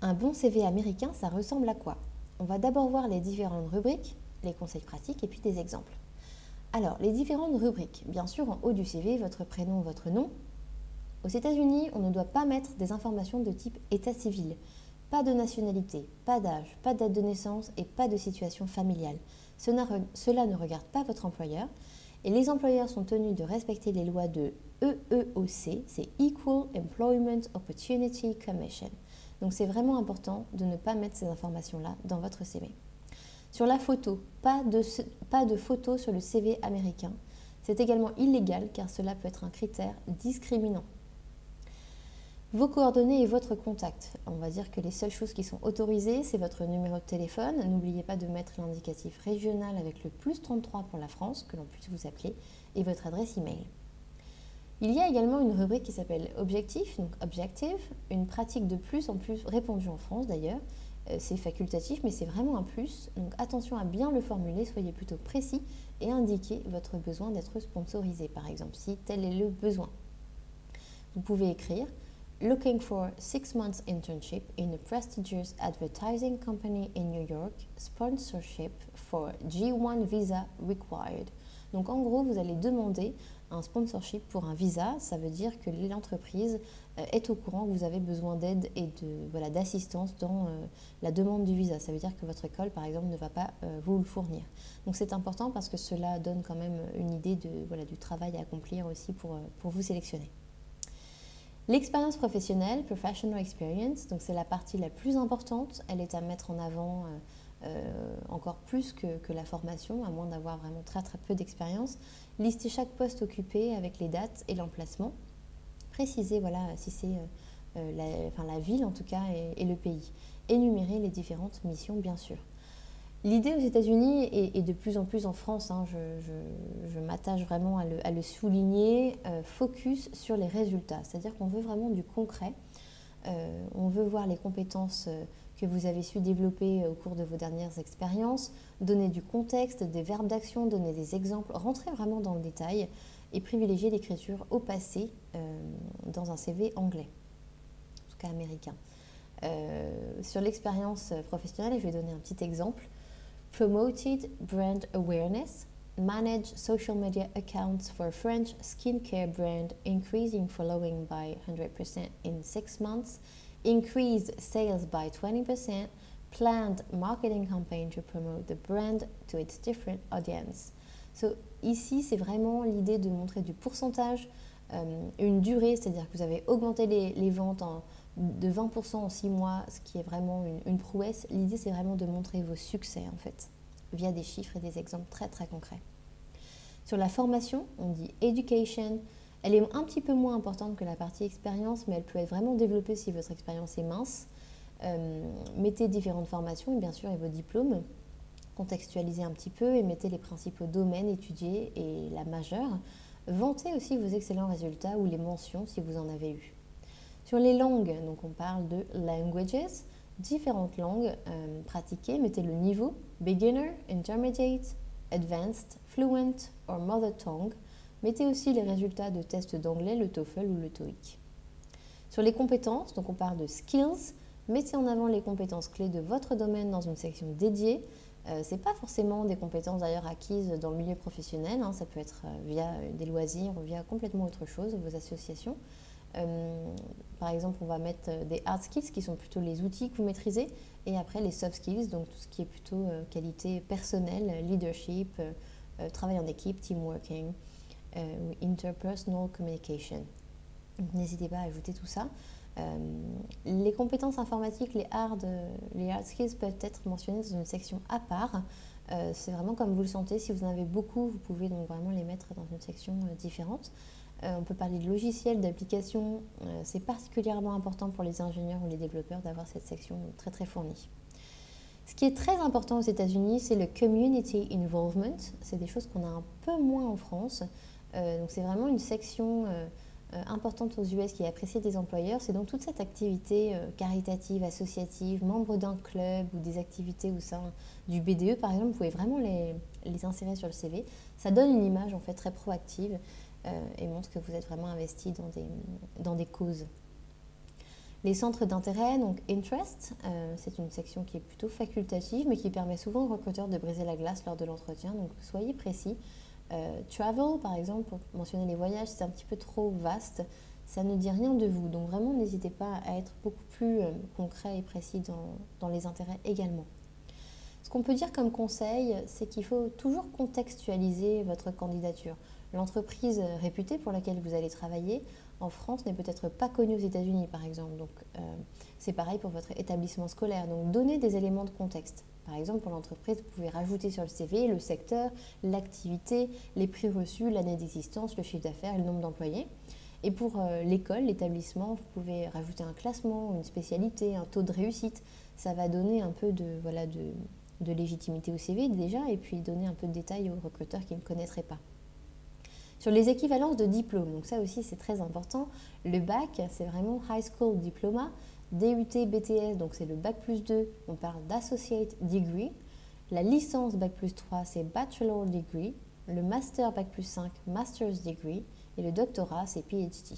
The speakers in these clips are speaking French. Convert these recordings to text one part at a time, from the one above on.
Un bon CV américain, ça ressemble à quoi? On va d'abord voir les différentes rubriques, les conseils pratiques et puis des exemples. Alors, les différentes rubriques. Bien sûr, en haut du CV, votre prénom, votre nom. Aux États-Unis, on ne doit pas mettre des informations de type état civil. Pas de nationalité, pas d'âge, pas de date de naissance et pas de situation familiale. Cela ne regarde pas votre employeur. Et les employeurs sont tenus de respecter les lois de EEOC, c'est Equal Employment Opportunity Commission. Donc c'est vraiment important de ne pas mettre ces informations-là dans votre CV. Sur la photo, pas de, pas de photo sur le CV américain. C'est également illégal car cela peut être un critère discriminant. Vos coordonnées et votre contact. On va dire que les seules choses qui sont autorisées, c'est votre numéro de téléphone. N'oubliez pas de mettre l'indicatif régional avec le plus 33 pour la France, que l'on puisse vous appeler, et votre adresse email. Il y a également une rubrique qui s'appelle Objectif, donc Objective, une pratique de plus en plus répandue en France d'ailleurs. Euh, c'est facultatif, mais c'est vraiment un plus. Donc attention à bien le formuler, soyez plutôt précis et indiquez votre besoin d'être sponsorisé, par exemple, si tel est le besoin. Vous pouvez écrire Looking for six months internship in a prestigious advertising company in New York, sponsorship for G1 visa required. Donc en gros, vous allez demander un sponsorship pour un visa, ça veut dire que l'entreprise euh, est au courant que vous avez besoin d'aide et de voilà d'assistance dans euh, la demande du visa. Ça veut dire que votre école, par exemple, ne va pas euh, vous le fournir. Donc c'est important parce que cela donne quand même une idée de voilà du travail à accomplir aussi pour, pour vous sélectionner. L'expérience professionnelle, professional experience, donc c'est la partie la plus importante. Elle est à mettre en avant. Encore plus que, la formation, à moins d'avoir vraiment très très peu d'expérience. Listez chaque poste occupé avec les dates et l'emplacement. Précisez voilà, si c'est euh, euh, la, enfin, la, ville en tout cas et, le pays. Énumérez les différentes missions bien sûr. L'idée aux États-Unis et, de plus en plus en France, hein, je, m'attache vraiment à le, souligner, euh, focus sur les résultats. C'est-à-dire qu'on veut vraiment du concret. on veut voir les compétences que vous avez su développer au cours de vos dernières expériences, donner du contexte, des verbes d'action, donner des exemples, rentrer vraiment dans le détail et privilégier l'écriture au passé euh, dans un CV anglais, en tout cas américain. Euh, sur l'expérience professionnelle, je vais donner un petit exemple. Promoted brand awareness, manage social media accounts for French skincare brand, increasing following by 100% in six months increased sales by 20%, planned marketing campaign to promote the brand to its different audience. So, ici, c'est vraiment l'idée de montrer du pourcentage, euh, une durée, c'est-à-dire que vous avez augmenté les, ventes de 20% en 6 mois, ce qui est vraiment une, une prouesse. L'idée, c'est vraiment de montrer vos succès, en fait, via des chiffres et des exemples très, très concrets. Sur la formation, on dit education, elle est un petit peu moins importante que la partie expérience, mais elle peut être vraiment développée si votre expérience est mince. Euh, mettez différentes formations, et bien sûr, et vos diplômes. Contextualisez un petit peu et mettez les principaux domaines étudiés et la majeure. Vantez aussi vos excellents résultats ou les mentions si vous en avez eu. Sur les langues, donc on parle de languages, différentes langues euh, pratiquées. Mettez le niveau beginner, intermediate, advanced, fluent or mother tongue Mettez aussi les résultats de tests d'anglais, le TOEFL ou le TOEIC. Sur les compétences, donc on parle de skills, mettez en avant les compétences clés de votre domaine dans une section dédiée. Euh, Ce n'est pas forcément des compétences d'ailleurs acquises dans le milieu professionnel, hein. ça peut être euh, via des loisirs ou via complètement autre chose, vos associations. Euh, par exemple, on va mettre des hard skills qui sont plutôt les outils que vous maîtrisez, et après les soft skills, donc tout ce qui est plutôt qualité personnelle, leadership, travail en équipe, team Euh, interpersonal communication. N'hésitez pas à ajouter tout ça. Euh, les compétences informatiques, les hard, les hard skills peuvent être mentionnées dans une section à part. Euh, c'est vraiment comme vous le sentez. Si vous en avez beaucoup, vous pouvez donc vraiment les mettre dans une section différente. on peut parler de logiciels, d'applications. c'est particulièrement important pour les ingénieurs ou les développeurs d'avoir cette section très très fournie. Ce qui est très important aux États-Unis, c'est le community involvement. C'est des choses qu'on a un peu moins en France. Euh, c'est vraiment une section euh, euh, importante aux US qui est appréciée des employeurs. C'est donc toute cette activité caritative, associative, membre d'un club ou des activités au sein du BDE par exemple. Vous pouvez vraiment les, insérer sur le CV. Ça donne une image en fait très proactive et montre que vous êtes vraiment investi dans des, dans des causes. Les centres d'intérêt, donc Interest, c'est une section qui est plutôt facultative, mais qui permet souvent aux recruteurs de briser la glace lors de l'entretien. Donc soyez précis. Euh, travel, par exemple, pour mentionner les voyages, c'est un petit peu trop vaste. Ça ne dit rien de vous. Donc vraiment, n'hésitez pas à être beaucoup plus euh, concret et précis dans, les intérêts également. Ce qu'on peut dire comme conseil, c'est qu'il faut toujours contextualiser votre candidature. L'entreprise réputée pour laquelle vous allez travailler en France n'est peut-être pas connue aux États-Unis, par exemple. Donc, euh, c'est pareil pour votre établissement scolaire. Donc, donnez des éléments de contexte. Par exemple, pour l'entreprise, vous pouvez rajouter sur le CV le secteur, l'activité, les prix reçus, l'année d'existence, le chiffre d'affaires et le nombre d'employés. Et pour euh, l'école, l'établissement, vous pouvez rajouter un classement, une spécialité, un taux de réussite. Ça va donner un peu de, de légitimité au CV déjà et puis donner un peu de détails aux recruteurs qui ne connaîtraient pas. Sur les équivalences de diplômes, donc ça aussi c'est très important, le bac c'est vraiment High School Diploma, DUT, BTS, donc c'est le Bac plus 2, on parle d'Associate Degree. La licence Bac plus 3, c'est Bachelor Degree. Le Master Bac plus 5, Master's Degree. Et le doctorat, c'est PhD.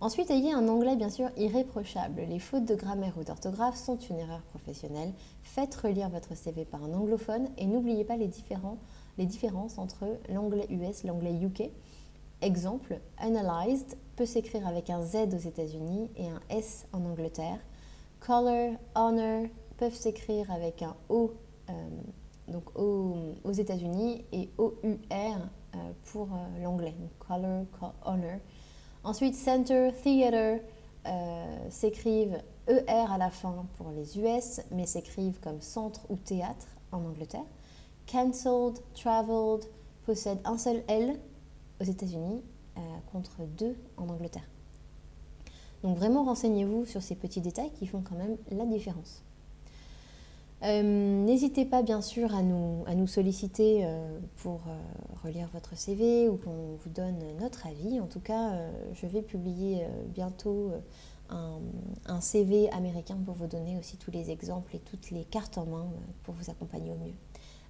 Ensuite, ayez un anglais bien sûr irréprochable. Les fautes de grammaire ou d'orthographe sont une erreur professionnelle. Faites relire votre CV par un anglophone et n'oubliez pas les, les différences entre l'anglais US et l'anglais UK. Exemple, analyzed peut s'écrire avec un Z aux États-Unis et un S en Angleterre. Color, honor peuvent s'écrire avec un O, euh, donc aux États-Unis et O-U-R euh, pour euh, l'anglais. Color, honor. Ensuite, center, theater s'écrivent ER à la fin pour les US, mais s'écrivent comme centre ou théâtre en Angleterre. Cancelled, traveled possède un seul L aux États-Unis euh, contre deux en Angleterre. Donc vraiment renseignez-vous sur ces petits détails qui font quand même la différence. Euh, n'hésitez pas bien sûr à nous, à nous solliciter euh, pour relire votre CV ou qu'on vous donne notre avis. En tout cas, je vais publier bientôt un, un, CV américain pour vous donner aussi tous les exemples et toutes les cartes en main pour vous accompagner au mieux.